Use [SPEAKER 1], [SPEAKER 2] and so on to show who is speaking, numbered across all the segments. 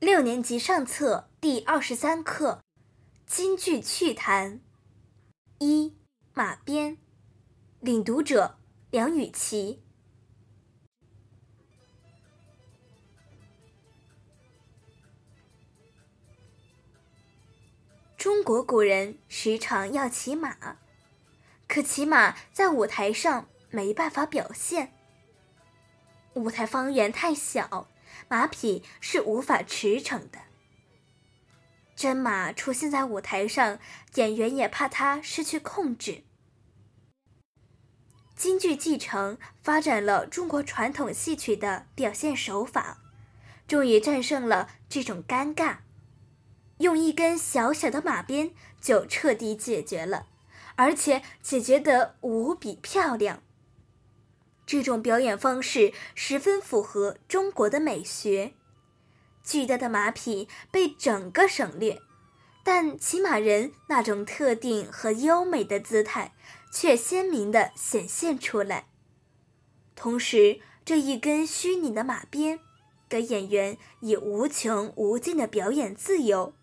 [SPEAKER 1] 六年级上册第二十三课《京剧趣谈》一马鞭，领读者梁雨琪。中国古人时常要骑马，可骑马在舞台上没办法表现，舞台方圆太小。马匹是无法驰骋的。真马出现在舞台上，演员也怕它失去控制。京剧继承发展了中国传统戏曲的表现手法，终于战胜了这种尴尬，用一根小小的马鞭就彻底解决了，而且解决得无比漂亮。这种表演方式十分符合中国的美学。巨大的马匹被整个省略，但骑马人那种特定和优美的姿态却鲜明地显现出来。同时，这一根虚拟的马鞭给演员以无穷无尽的表演自由，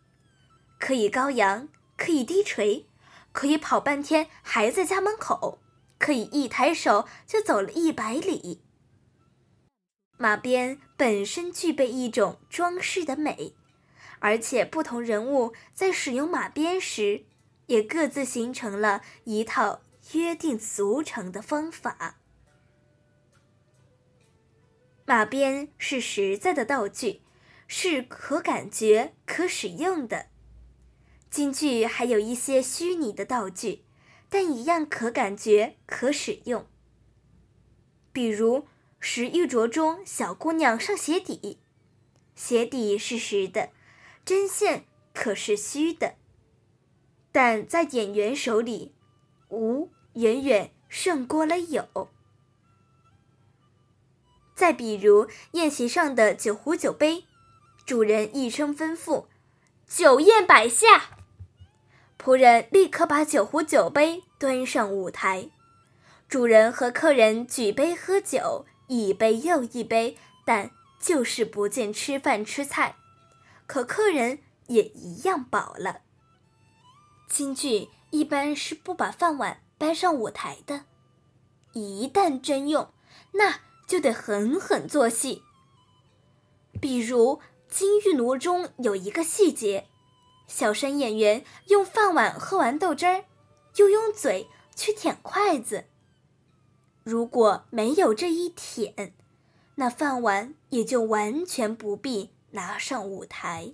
[SPEAKER 1] 可以高扬，可以低垂，可以跑半天还在家门口。可以一抬手就走了一百里。马鞭本身具备一种装饰的美，而且不同人物在使用马鞭时，也各自形成了一套约定俗成的方法。马鞭是实在的道具，是可感觉、可使用的。京剧还有一些虚拟的道具。但一样可感觉、可使用。比如《石玉镯》中小姑娘上鞋底，鞋底是实的，针线可是虚的。但在演员手里，无远远胜过了有。再比如宴席上的酒壶酒杯，主人一声吩咐：“酒宴摆下。”仆人立刻把酒壶、酒杯端上舞台，主人和客人举杯喝酒，一杯又一杯，但就是不见吃饭吃菜，可客人也一样饱了。京剧一般是不把饭碗搬上舞台的，一旦真用，那就得狠狠做戏。比如《金玉奴》中有一个细节。小生演员用饭碗喝完豆汁儿，又用嘴去舔筷子。如果没有这一舔，那饭碗也就完全不必拿上舞台。